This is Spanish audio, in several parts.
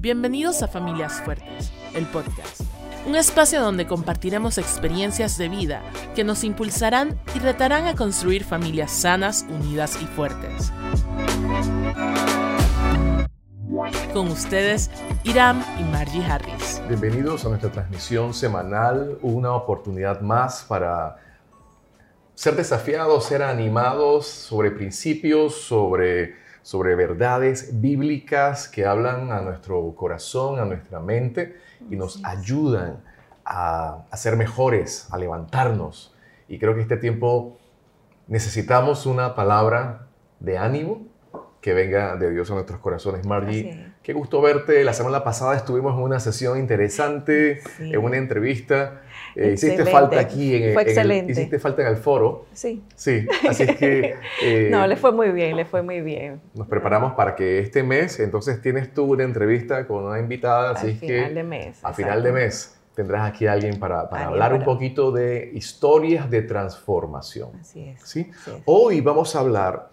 Bienvenidos a Familias Fuertes, el podcast. Un espacio donde compartiremos experiencias de vida que nos impulsarán y retarán a construir familias sanas, unidas y fuertes. Con ustedes, Iram y Margie Harris. Bienvenidos a nuestra transmisión semanal, una oportunidad más para ser desafiados, ser animados sobre principios, sobre, sobre verdades bíblicas que hablan a nuestro corazón, a nuestra mente y nos ayudan a, a ser mejores, a levantarnos. Y creo que este tiempo necesitamos una palabra de ánimo que venga de Dios a nuestros corazones. Margie, qué gusto verte. La semana pasada estuvimos en una sesión interesante, en una entrevista. Eh, hiciste falta aquí en, fue excelente. el, hiciste falta en el foro. Sí. Sí, así es que... Eh, no, le fue muy bien, le fue muy bien. Nos preparamos para que este mes, entonces tienes tú una entrevista con una invitada, así es que... final de mes. A final de mes tendrás aquí a alguien para, para hablar un poquito de historias de transformación. Así es. ¿sí? Así es. Hoy vamos a hablar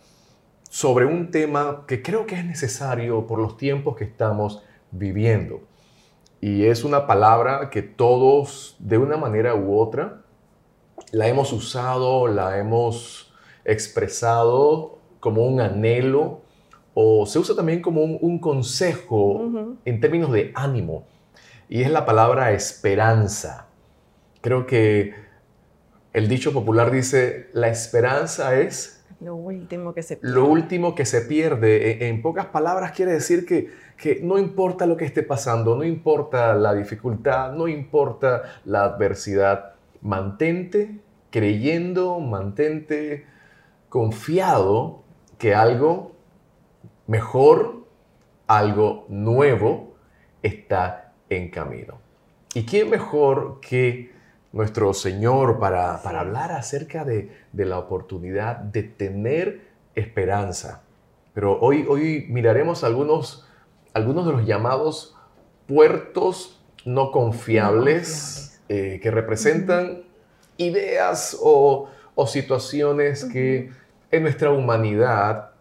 sobre un tema que creo que es necesario por los tiempos que estamos viviendo. Y es una palabra que todos, de una manera u otra, la hemos usado, la hemos expresado como un anhelo o se usa también como un, un consejo en términos de ánimo. Y es la palabra esperanza. Creo que el dicho popular dice, la esperanza es Lo último que se lo último que se pierde. En, en pocas palabras quiere decir que, que no importa lo que esté pasando, no importa la dificultad, no importa la adversidad, mantente creyendo, mantente confiado que algo mejor, algo nuevo está en camino. ¿Y quién mejor que nuestro Señor para, para hablar acerca de, de la oportunidad de tener esperanza? Pero hoy, hoy miraremos algunos, algunos de los llamados puertos no confiables, eh, que representan ideas o, o situaciones que en nuestra humanidad,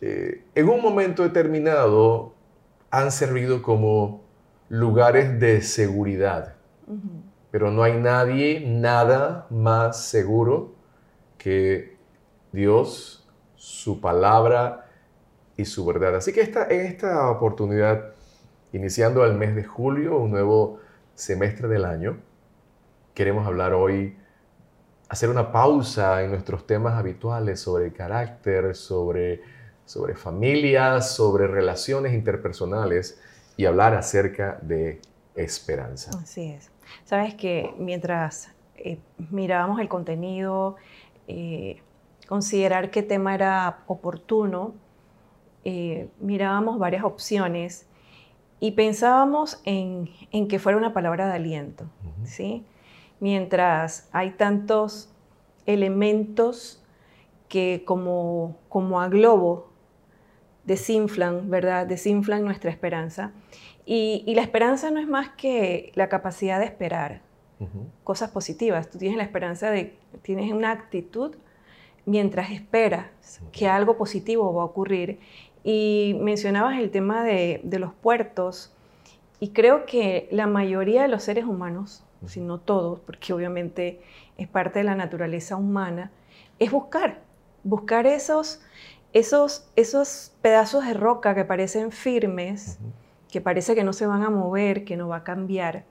eh, en un momento determinado, han servido como lugares de seguridad. Ujú. Pero no hay nadie, nada más seguro que Dios, su palabra y su verdad. Así que esta, esta oportunidad, iniciando el mes de julio, un nuevo semestre del año, queremos hablar hoy, hacer una pausa en nuestros temas habituales sobre carácter, sobre, sobre familias, sobre relaciones interpersonales y hablar acerca de esperanza. Así es. Sabes que mientras eh, mirábamos el contenido, eh, considerar qué tema era oportuno, eh, mirábamos varias opciones y pensábamos en, en que fuera una palabra de aliento. ¿sí? Mientras hay tantos elementos que como, como a globo desinflan, ¿verdad? Desinflan nuestra esperanza. Y, y la esperanza no es más que la capacidad de esperar cosas positivas. Tú tienes la esperanza de, tienes una actitud mientras esperas que algo positivo va a ocurrir. Y mencionabas el tema de, de los puertos, y creo que la mayoría de los seres humanos, si no todos, porque obviamente es parte de la naturaleza humana, es buscar, buscar esos, esos, esos pedazos de roca que parecen firmes. Que parece que no se van a mover, que no va a cambiar,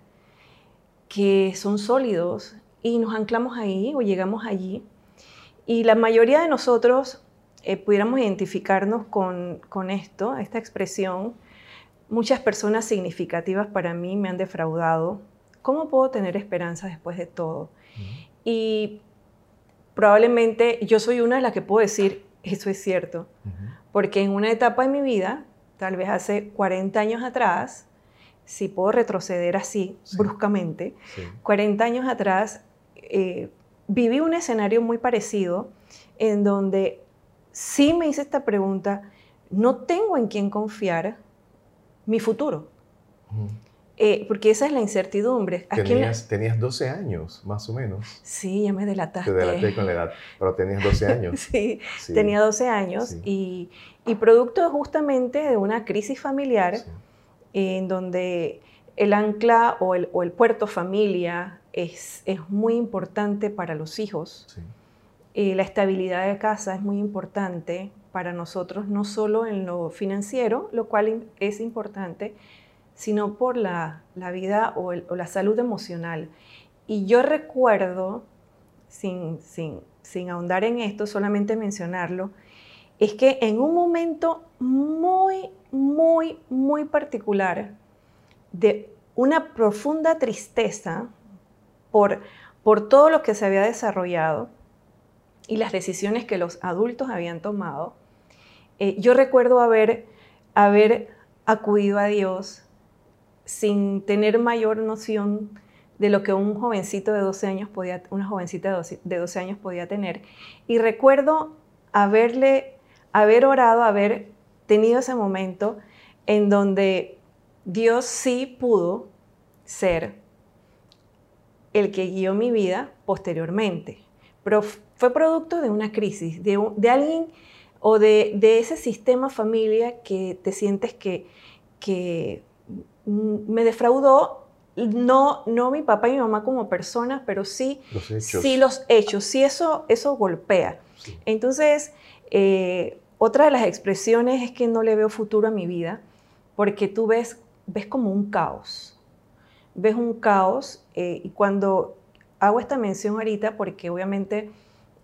que son sólidos y nos anclamos ahí o llegamos allí. Y la mayoría de nosotros eh, pudiéramos identificarnos con, con esto, esta expresión. Muchas personas significativas para mí me han defraudado. ¿Cómo puedo tener esperanza después de todo? Y probablemente yo soy una de las que puedo decir, eso es cierto, porque en una etapa de mi vida, tal vez hace 40 años atrás, si puedo retroceder así Sí. bruscamente, Sí. 40 años atrás eh, viví un escenario muy parecido en donde sí me hice esta pregunta, no tengo en quién confiar mi futuro. Eh, porque esa es la incertidumbre. ¿A quién le- Tenías, tenías 12 años, más o menos. Sí, ya me delataste. Te delaté con la edad, pero tenías 12 años. Sí, Sí. tenía 12 años Sí. y, y producto justamente de una crisis familiar, Sí. en donde el ancla o el, puerto familia es, muy importante para los hijos. Eh, la estabilidad de casa es muy importante para nosotros, no solo en lo financiero, lo cual es importante, sino por la, vida o, la salud emocional. Y yo recuerdo, sin, sin ahondar en esto, solamente mencionarlo, es que en un momento muy, muy, muy particular de una profunda tristeza por, por todo lo que se había desarrollado y las decisiones que los adultos habían tomado, eh, yo recuerdo haber, haber acudido a Dios sin tener mayor noción de lo que un jovencito de 12 años podía, una jovencita de 12, años podía tener. Y recuerdo haberle, haber orado, haber tenido ese momento en donde Dios sí pudo ser el que guió mi vida posteriormente, pero fue producto de una crisis, de, alguien o de, ese sistema familia que te sientes que me defraudó, no, no mi papá y mi mamá como personas, pero sí los hechos, sí, los hechos, sí eso, eso golpea. Entonces, eh, otra de las expresiones es que no le veo futuro a mi vida, porque tú ves, ves como un caos. Ves un caos eh, y cuando hago esta mención ahorita, porque obviamente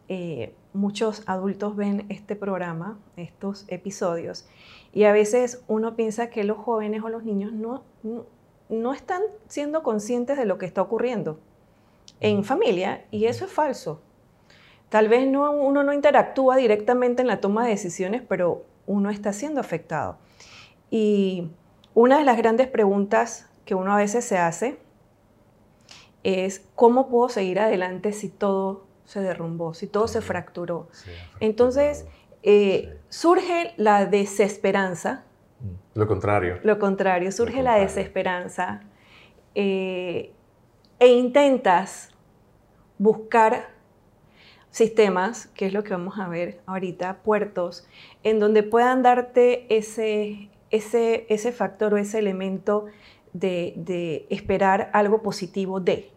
eh, muchos adultos ven este programa, estos episodios, y a veces uno piensa que los jóvenes o los niños no, no, están siendo conscientes de lo que está ocurriendo en familia, y eso es falso. Tal vez no, uno no interactúa directamente en la toma de decisiones, pero uno está siendo afectado. Y una de las grandes preguntas que uno a veces se hace es, ¿cómo puedo seguir adelante si todo se derrumbó, si todo se fracturó? Entonces, eh, surge la desesperanza. Mm, lo contrario. Lo contrario, surge la desesperanza eh, e intentas buscar sistemas, que es lo que vamos a ver ahorita, puertos, en donde puedan darte ese, ese, ese factor o ese elemento de, esperar algo positivo de.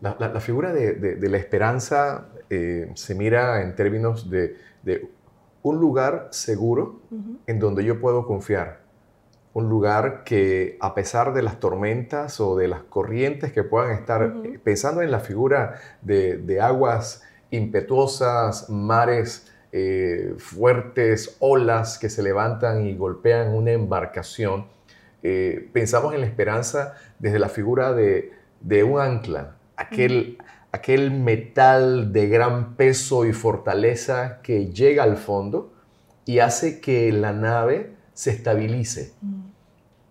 La, figura de, la esperanza eh, se mira en términos de, un lugar seguro en donde yo puedo confiar. Un lugar que a pesar de las tormentas o de las corrientes que puedan estar, pensando en la figura de, aguas impetuosas, mares eh, fuertes, olas que se levantan y golpean una embarcación, eh, pensamos en la esperanza desde la figura de, un ancla, aquel, aquel metal de gran peso y fortaleza que llega al fondo y hace que la nave se estabilice.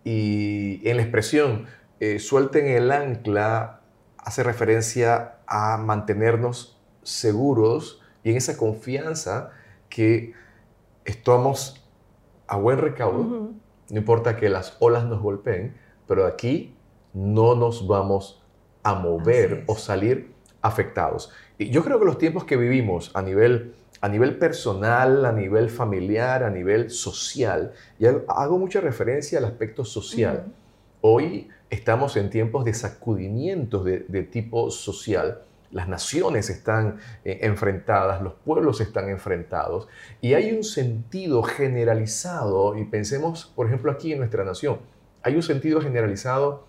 Y en la expresión eh, suelten el ancla hace referencia a mantenernos seguros y en esa confianza que estamos a buen recaudo, no importa que las olas nos golpeen, pero aquí no nos vamos a mover o salir afectados. Y yo creo que los tiempos que vivimos a nivel, a nivel personal, a nivel familiar, a nivel social, y hago mucha referencia al aspecto social. Hoy estamos en tiempos de sacudimientos de, de tipo social las naciones están eh, enfrentadas, los pueblos están enfrentados y hay un sentido generalizado, y pensemos, por ejemplo, aquí en nuestra nación, hay un sentido generalizado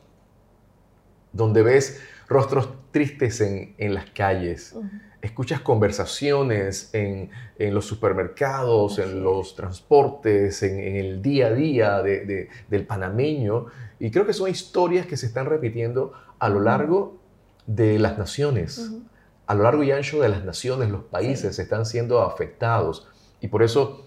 donde ves rostros tristes en, las calles, escuchas conversaciones en, los supermercados, en los transportes, en, el día a día del panameño, y creo que son historias que se están repitiendo a lo largo de las naciones. A lo largo y ancho de las naciones, los países están siendo afectados. Y por eso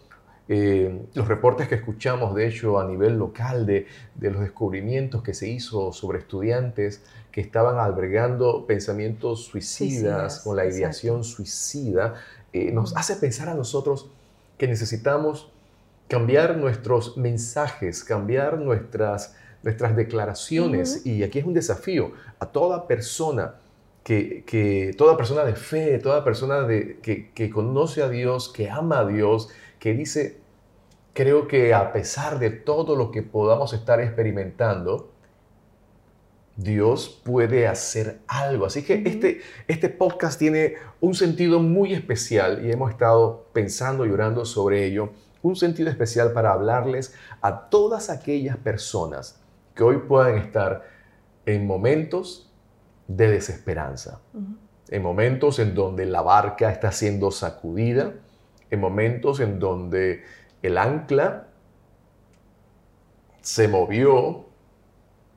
eh, los reportes que escuchamos, de hecho, a nivel local, de, los descubrimientos que se hizo sobre estudiantes que estaban albergando pensamientos suicidas, con la ideación suicida, eh, nos hace pensar a nosotros que necesitamos cambiar nuestros mensajes, cambiar nuestras nuestras declaraciones. Y aquí es un desafío a toda persona que, toda persona de fe, toda persona de, que, conoce a Dios, que ama a Dios, que dice, creo que a pesar de todo lo que podamos estar experimentando, Dios puede hacer algo. Así que este, este podcast tiene un sentido muy especial y hemos estado pensando y orando sobre ello. Un sentido especial para hablarles a todas aquellas personas que hoy puedan estar en momentos de desesperanza, en momentos en donde la barca está siendo sacudida, en momentos en donde el ancla se movió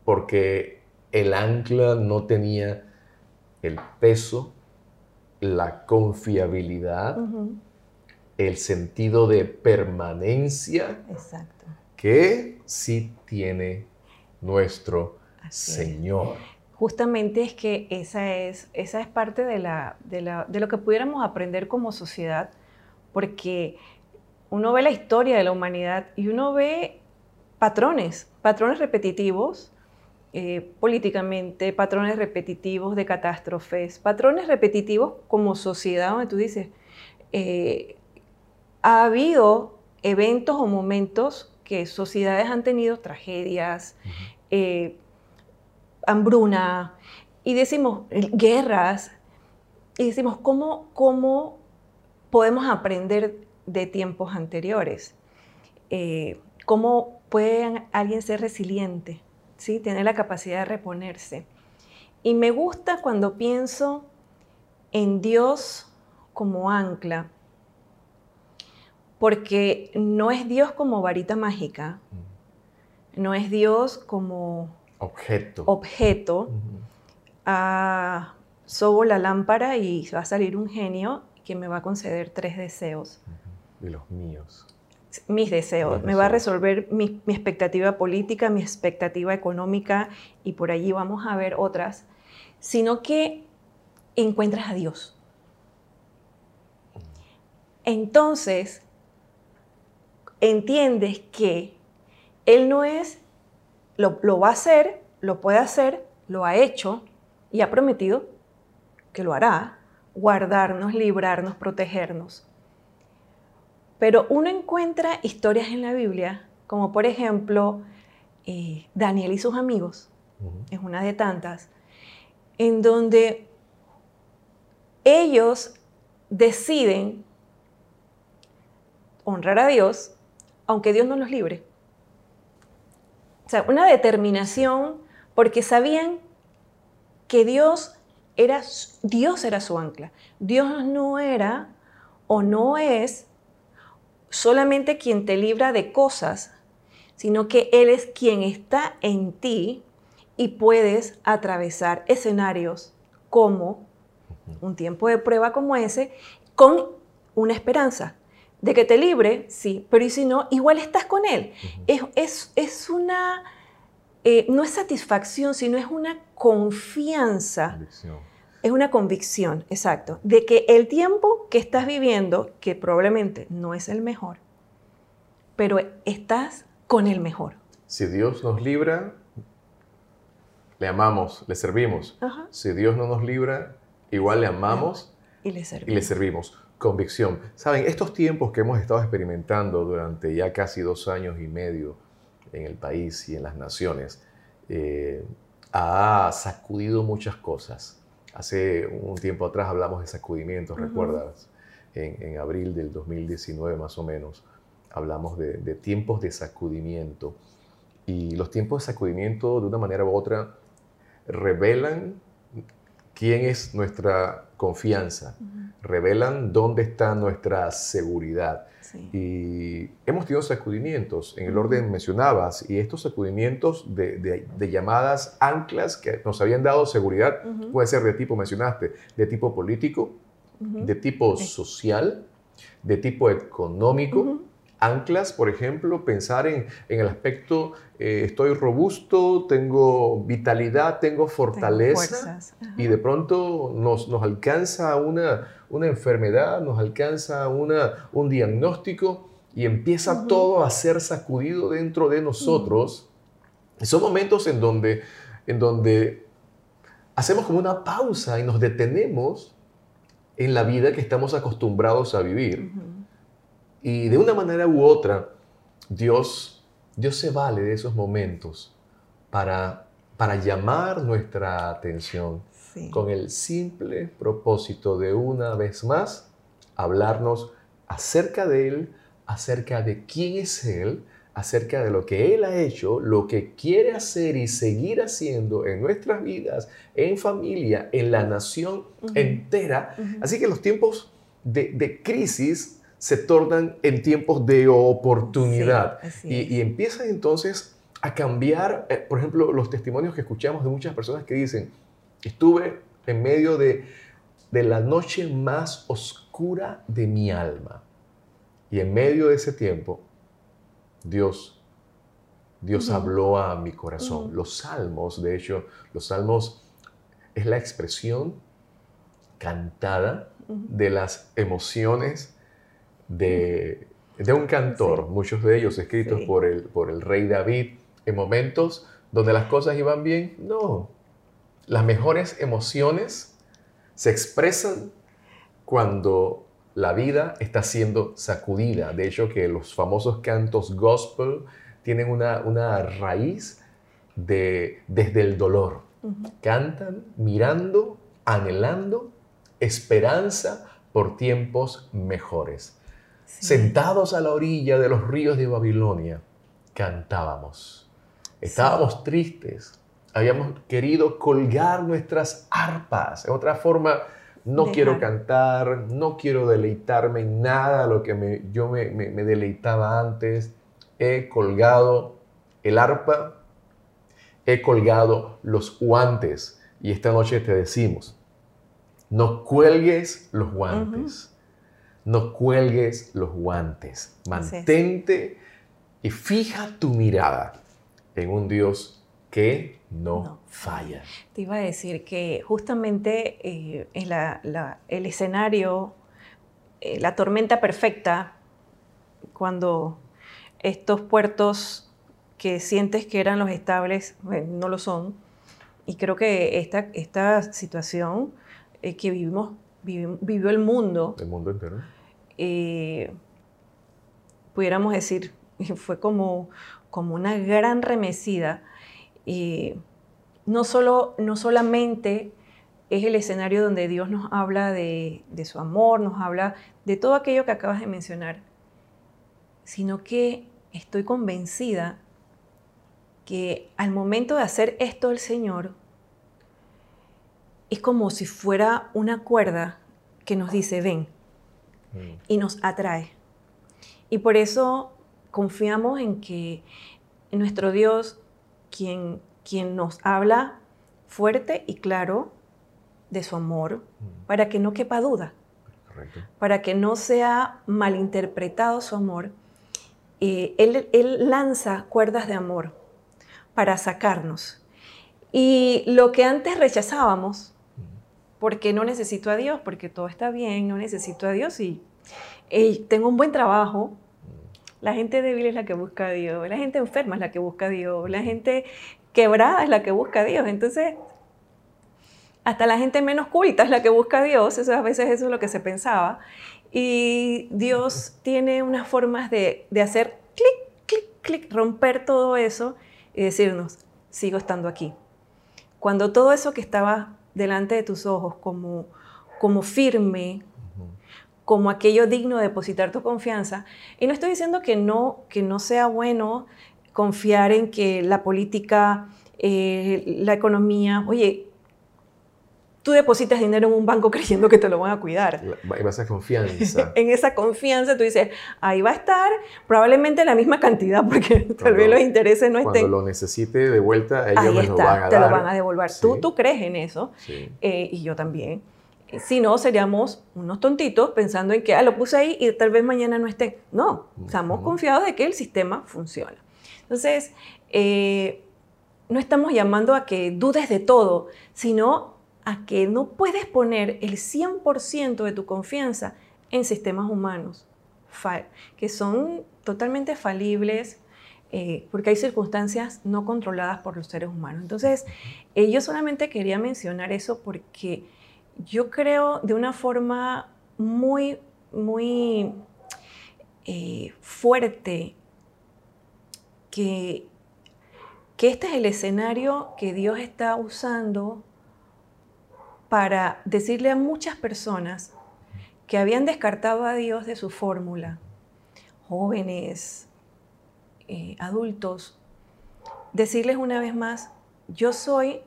porque el ancla no tenía el peso, la confiabilidad, el sentido de permanencia que sí tiene nuestro Señor. Justamente es que esa es, esa es parte de, la, de lo que pudiéramos aprender como sociedad, porque uno ve la historia de la humanidad y uno ve patrones, patrones repetitivos eh, políticamente, patrones repetitivos de catástrofes, patrones repetitivos como sociedad, donde tú dices, eh, ha habido eventos o momentos que sociedades han tenido tragedias, eh, hambruna, y decimos guerras, y decimos, ¿cómo, ¿cómo podemos aprender de tiempos anteriores? ¿Cómo puede alguien ser resiliente? ¿sí? Tener la capacidad de reponerse. Y me gusta cuando pienso en Dios como ancla, porque no es Dios como varita mágica, no es Dios como objeto. objeto. Ah, sobo la lámpara y va a salir un genio que me va a conceder tres deseos. Y los míos mis deseos, me va a resolver mi, expectativa política, mi expectativa económica y por allí vamos a ver otras, sino que encuentras a Dios. Entonces, entiendes que Él no es, lo, lo va a hacer, lo puede hacer, lo ha hecho y ha prometido que lo hará, guardarnos, librarnos, protegernos. Pero uno encuentra historias en la Biblia, como por ejemplo eh, Daniel y sus amigos, es una de tantas, en donde ellos deciden honrar a Dios, aunque Dios no los libre. O sea, una determinación porque sabían que Dios era, Dios era su ancla. Dios no era o no es solamente quien te libra de cosas, sino que Él es quien está en ti y puedes atravesar escenarios como un tiempo de prueba como ese con una esperanza de que te libre, sí, pero y si no, igual estás con Él. es, una, eh, no es satisfacción, sino es una confianza. Es una convicción, exacto, de que el tiempo que estás viviendo, que probablemente no es el mejor, pero estás con el mejor. Si Dios nos libra, le amamos, le servimos. Si Dios no nos libra, igual le amamos y le servimos. Y le servimos. Convicción. Saben, estos tiempos que hemos estado experimentando durante ya casi dos años y medio en el país y en las naciones, eh, ha sacudido muchas cosas Hace un tiempo atrás hablamos de sacudimientos, ¿recuerdas? En, abril del 2019 más o menos, hablamos de, tiempos de sacudimiento. Y los tiempos de sacudimiento, de una manera u otra, revelan quién es nuestra confianza, revelan dónde está nuestra seguridad. Y hemos tenido sacudimientos, en el orden mencionabas, y estos sacudimientos de, llamadas anclas que nos habían dado seguridad, puede ser de tipo, mencionaste, de tipo político, de tipo social, de tipo económico. Anclas, por ejemplo, pensar en, el aspecto, eh, estoy robusto, tengo vitalidad, tengo fortaleza, y de pronto nos, nos alcanza una, una enfermedad, nos alcanza una, un diagnóstico y empieza todo a ser sacudido dentro de nosotros. Son momentos en donde, en donde hacemos como una pausa y nos detenemos en la vida que estamos acostumbrados a vivir. Y de una manera u otra Dios, Dios se vale de esos momentos para, para llamar nuestra atención con el simple propósito de una vez más hablarnos acerca de Él, acerca de quién es Él, acerca de lo que Él ha hecho, lo que quiere hacer y seguir haciendo en nuestras vidas, en familia, en la nación entera. Así que los tiempos de, crisis se tornan en tiempos de oportunidad. Y, empiezan entonces a cambiar, eh, por ejemplo, los testimonios que escuchamos de muchas personas que dicen, estuve en medio de, de la noche más oscura de mi alma. Y en medio de ese tiempo Dios, Dios habló a mi corazón. Los salmos, de hecho, los salmos es la expresión cantada de las emociones de, un cantor, muchos de ellos escritos por, el, por el rey David, en momentos donde las cosas iban bien. No, las mejores emociones se expresan cuando la vida está siendo sacudida. De hecho, que los famosos cantos gospel tienen una, raíz de, desde el dolor. Cantan mirando, anhelando esperanza por tiempos mejores. Sentados a la orilla de los ríos de Babilonia, cantábamos. Estábamos tristes. Habíamos querido colgar nuestras arpas. En otra forma, no quiero cantar, no quiero deleitarme en nada lo que me, yo me, deleitaba antes. He colgado el arpa, he colgado los guantes. Y esta noche te decimos, no cuelgues los guantes. No cuelgues los guantes. Mantente y fija tu mirada en un Dios que no, falla. Te iba a decir que justamente eh, el escenario, eh, la tormenta perfecta, cuando estos puertos que sientes que eran los estables no lo son, y creo que esta, esta situación eh, que vivimos, vivió el mundo. El mundo entero. pudiéramos decir, fue como, como una gran remecida y no, solo, no solamente es el escenario donde Dios nos habla de, su amor, nos habla de todo aquello que acabas de mencionar, sino que estoy convencida que al momento de hacer esto el Señor, es como si fuera una cuerda que nos dice, ven, mm. y nos atrae. Y por eso confiamos en que nuestro Dios quien, quien nos habla fuerte y claro de su amor, mm. para que no quepa duda, para que no sea malinterpretado su amor. Eh, él, él lanza cuerdas de amor para sacarnos. Y lo que antes rechazábamos. Porque no necesito a Dios, porque todo está bien, no necesito a Dios y tengo un buen trabajo, la gente débil es la que busca a Dios, la gente enferma es la que busca a Dios, la gente quebrada es la que busca a Dios. Entonces, hasta la gente menos culta es la que busca a Dios, eso, a veces eso es lo que se pensaba. Y Dios tiene unas formas de, de hacer clic, clic, clic, romper todo eso y decirnos, sigo estando aquí. Cuando todo eso que estaba delante de tus ojos como, como firme, como aquello digno de depositar tu confianza. Y no estoy diciendo que no, que no sea bueno confiar en que la política, eh, la economía, oye, tú depositas dinero en un banco creyendo que te lo van a cuidar. Y vas a confianza. en esa confianza tú dices, ahí va a estar probablemente la misma cantidad porque tal vez los intereses no estén. Cuando lo necesite de vuelta, ellos me lo van a dar. Te lo van a devolver. Tú, tú crees en eso eh, y yo también. Si no, seríamos unos tontitos pensando en que ah, lo puse ahí y tal vez mañana no esté. No, estamos confiados de que el sistema funciona. Entonces, eh, no estamos llamando a que dudes de todo, sino a que no puedes poner el 100% de tu confianza en sistemas humanos, que son totalmente falibles, eh, porque hay circunstancias no controladas por los seres humanos. Entonces, eh, yo solamente quería mencionar eso porque yo creo de una forma muy, muy eh, fuerte que, que este es el escenario que Dios está usando para decirle a muchas personas que habían descartado a Dios de su fórmula, jóvenes, eh, adultos, decirles una vez más, yo soy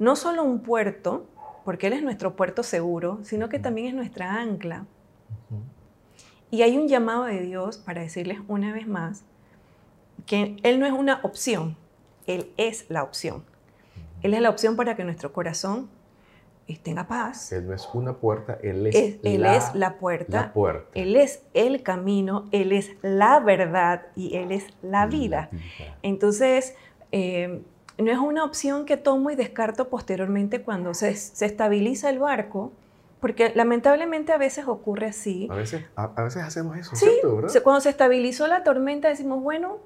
no solo un puerto, porque Él es nuestro puerto seguro, sino que también es nuestra ancla. Y hay un llamado de Dios para decirles una vez más que Él no es una opción, Él es la opción. Él es la opción para que nuestro corazón tenga paz. Él no es una puerta, Él es, él la, es la puerta, puerta. Él es el camino, Él es la verdad y Él es la vida. Entonces, eh, no es una opción que tomo y descarto posteriormente cuando se, se, estabiliza el barco, porque lamentablemente a veces ocurre así. A veces, a, veces hacemos eso, sí, ¿cierto? Cuando se estabilizó la tormenta decimos, bueno,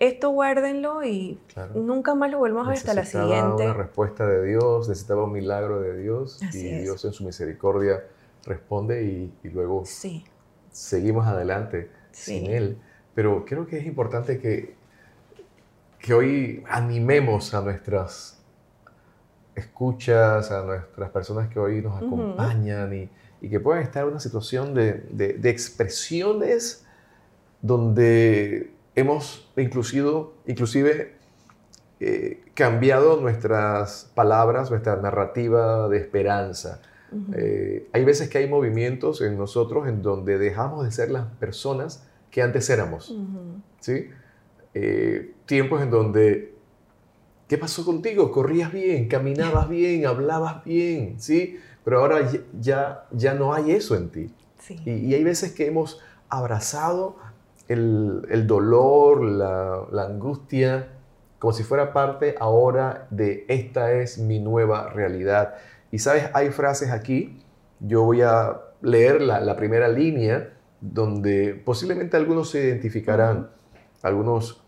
esto guárdenlo y nunca más lo volvemos a ver hasta la siguiente. una respuesta de Dios, necesitaba un milagro de Dios y Dios en su misericordia responde y, luego seguimos adelante sin Él. Pero creo que es importante que, que hoy animemos a nuestras escuchas, a nuestras personas que hoy nos acompañan y, y, que puedan estar en una situación de, de, de expresiones donde hemos inclusive, inclusive eh, cambiado nuestras palabras, nuestra narrativa de esperanza. Eh, hay veces que hay movimientos en nosotros en donde dejamos de ser las personas que antes éramos. ¿sí? Eh, tiempos en donde, ¿qué pasó contigo? Corrías bien, caminabas bien, hablabas bien, ¿sí? Pero ahora ya, ya no hay eso en ti. Y, y, hay veces que hemos abrazado el, dolor, la, angustia, como si fuera parte ahora de esta es mi nueva realidad. Y sabes, hay frases aquí, yo voy a leer la, primera línea, donde posiblemente algunos se identificarán, algunos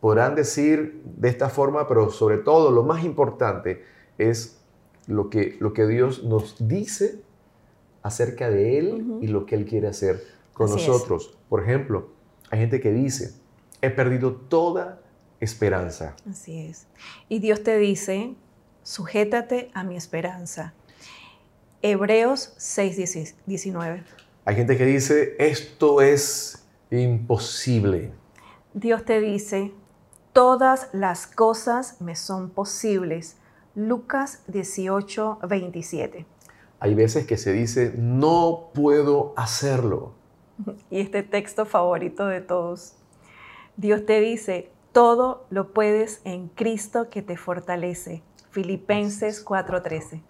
podrán decir de esta forma, pero sobre todo lo más importante es lo que, lo que Dios nos dice acerca de Él y lo que Él quiere hacer con nosotros. Por ejemplo, hay gente que dice, he perdido toda esperanza. Así es. Y Dios te dice, sujétate a mi esperanza. Hebreos 6, 19. Hay gente que dice, esto es imposible. Dios te dice, todas las cosas me son posibles. Lucas 18, 27. Hay veces que se dice, no puedo hacerlo. y este texto favorito de todos. Dios te dice, todo lo puedes en Cristo que te fortalece. Filipenses 4:13.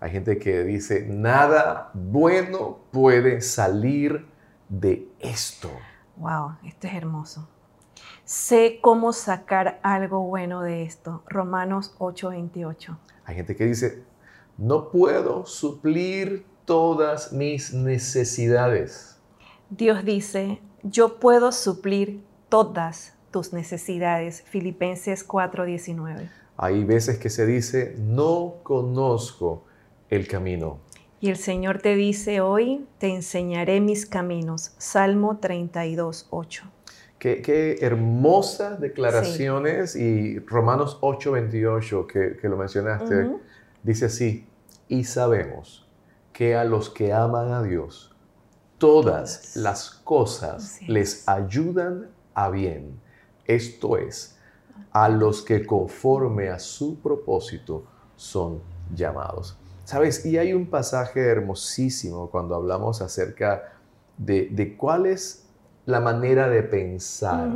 Hay gente que dice, nada bueno puede salir de esto. Wow, esto es hermoso. Sé cómo sacar algo bueno de esto. Romanos 8:28. Hay gente que dice, no puedo suplir todas mis necesidades. Dios dice, yo puedo suplir todas tus necesidades. Filipenses 4:19. Hay veces que se dice, no conozco el camino. Y el Señor te dice hoy, te enseñaré mis caminos. Salmo 32:8. Qué, qué, hermosas declaraciones y Romanos 8:28 que, que lo mencionaste, dice así, y sabemos que a los que aman a Dios, todas las cosas les ayudan a bien. Esto es, a los que conforme a su propósito son llamados. ¿Sabes? Y hay un pasaje hermosísimo cuando hablamos acerca de, cuál es la manera de pensar.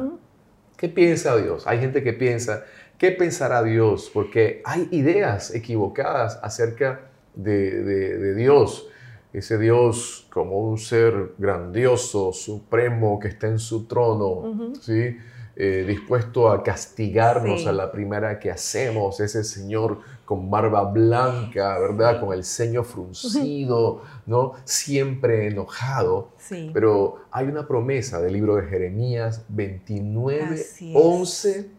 ¿Qué piensa Dios? Hay gente que piensa, ¿qué pensará Dios? Porque hay ideas equivocadas acerca de Dios ese Dios como un ser grandioso, supremo, que está en su trono, ¿sí? Eh, dispuesto a castigarnos a la primera que hacemos, ese Señor con barba blanca, ¿verdad? Con el ceño fruncido, ¿no? Siempre enojado. Pero hay una promesa del libro de Jeremías 29, 11,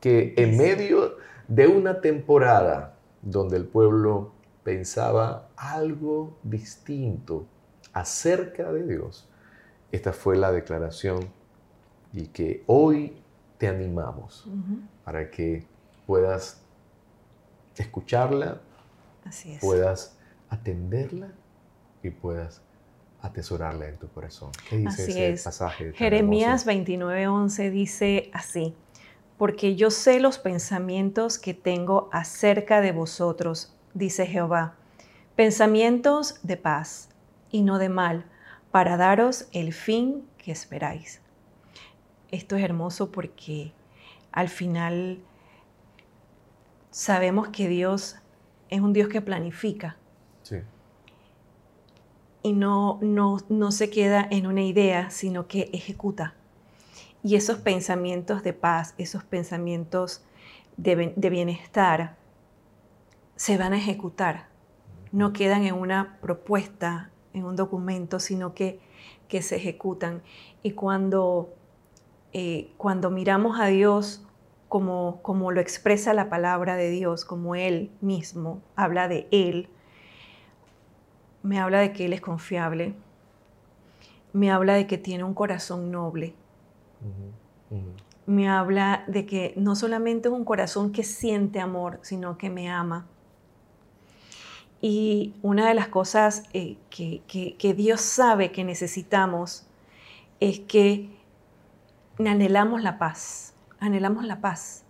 que en medio de una temporada donde el pueblo pensaba algo distinto acerca de Dios. Esta fue la declaración y que hoy te animamos para que puedas escucharla, puedas atenderla y puedas atesorarla en tu corazón. ¿Qué dice ese pasaje? Jeremías 29:11 dice así, porque yo sé los pensamientos que tengo acerca de vosotros, dice Jehová, pensamientos de paz y no de mal, para daros el fin que esperáis. Esto es hermoso porque al final sabemos que Dios es un Dios que planifica. Y no, no, no se queda en una idea, sino que ejecuta. Y esos pensamientos de paz, esos pensamientos de, de bienestar, se van a ejecutar. No quedan en una propuesta, en un documento, sino que, que se ejecutan. Y cuando, eh, cuando miramos a Dios como, como lo expresa la palabra de Dios, como Él mismo habla de Él, me habla de que Él es confiable, me habla de que tiene un corazón noble, me habla de que no solamente es un corazón que siente amor, sino que me ama. Y una de las cosas eh, que, que Dios sabe que necesitamos es que anhelamos la paz anhelamos la paz.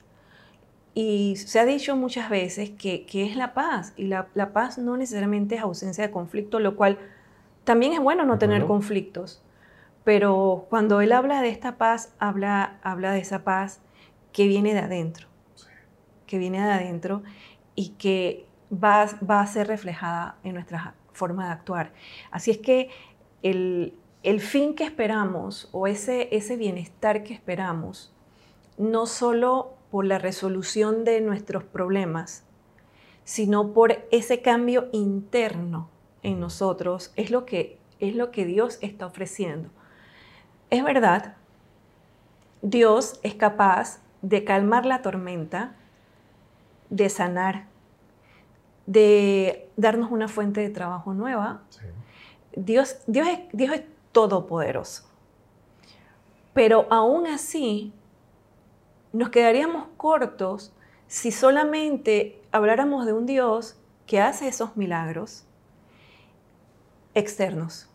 Y se ha dicho muchas veces que, es la paz, y la, paz no necesariamente es ausencia de conflicto, lo cual también es bueno no tener conflictos. Pero cuando él habla de esta paz, habla, habla de esa paz que viene de adentro, que viene de adentro y que va, a ser reflejada en nuestra forma de actuar. Así es que el, fin que esperamos o ese, bienestar que esperamos no solo por la resolución de nuestros problemas, sino por ese cambio interno en nosotros, es lo que Dios está ofreciendo. Es verdad, Dios es capaz de calmar la tormenta, de sanar, de darnos una fuente de trabajo nueva. Dios, Dios, es, Dios es todopoderoso. Pero aún así, nos quedaríamos cortos si solamente habláramos de un Dios que hace esos milagros externos.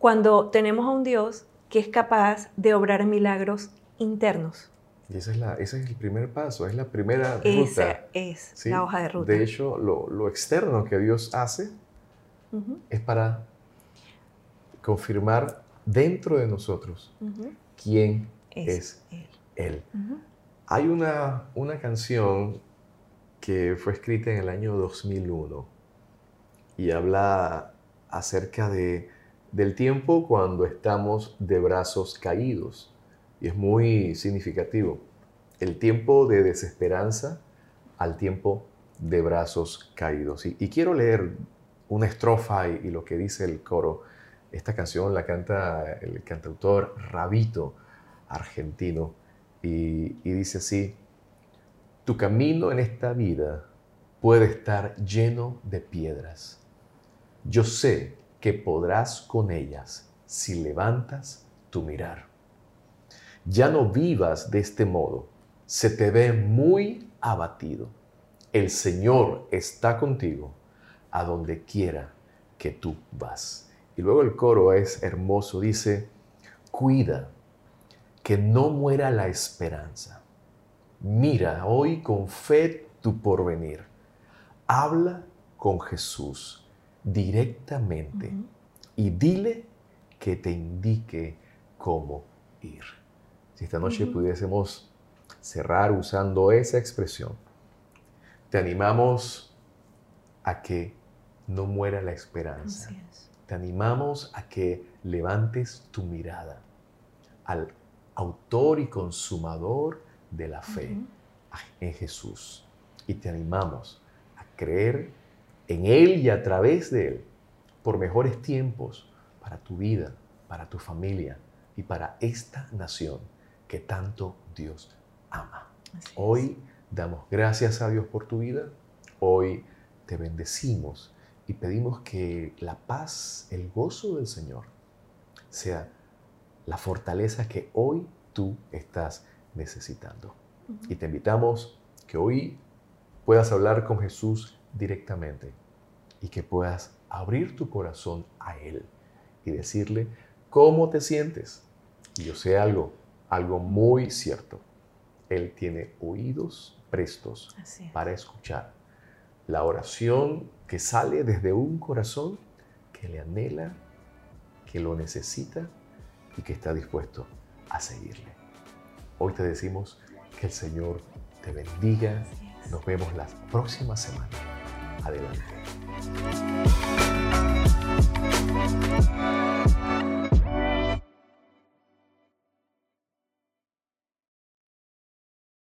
Cuando tenemos a un Dios que es capaz de obrar milagros internos. Y esa es la, ese es el primer paso, es la primera ruta. Esa es la hoja de ruta. De hecho, lo, externo que Dios hace es para confirmar dentro de nosotros quién es, Él él. Hay una, una canción que fue escrita en el año 2001 y habla acerca de, del tiempo cuando estamos de brazos caídos. Y es muy significativo. El tiempo de desesperanza al tiempo de brazos caídos. Y, quiero leer una estrofa y, lo que dice el coro. Esta canción la canta el cantautor Rabito, argentino. Y, dice así, tu camino en esta vida puede estar lleno de piedras. Yo sé que podrás con ellas si levantas tu mirar. Ya no vivas de este modo, se te ve muy abatido. El Señor está contigo a donde quiera que tú vas. Y luego el coro es hermoso, dice, cuida que no muera la esperanza. Mira hoy con fe tu porvenir. Habla con Jesús directamente y dile que te indique cómo ir. Si esta noche pudiésemos cerrar usando esa expresión, te animamos a que no muera la esperanza. Te animamos a que levantes tu mirada al autor y consumador de la fe en Jesús. Y te animamos a creer en Él y a través de Él por mejores tiempos para tu vida, para tu familia y para esta nación que tanto Dios ama. Hoy damos gracias a Dios por tu vida. Hoy te bendecimos y pedimos que la paz, el gozo del Señor sea la fortaleza que hoy tú estás necesitando. Y te invitamos que hoy puedas hablar con Jesús directamente y que puedas abrir tu corazón a Él y decirle cómo te sientes. Y yo sé algo, algo muy cierto. Él tiene oídos prestos para escuchar. La oración que sale desde un corazón que le anhela, que lo necesita y que está dispuesto a seguirle. Hoy te decimos que el Señor te bendiga. Nos vemos la próxima semana. Adelante.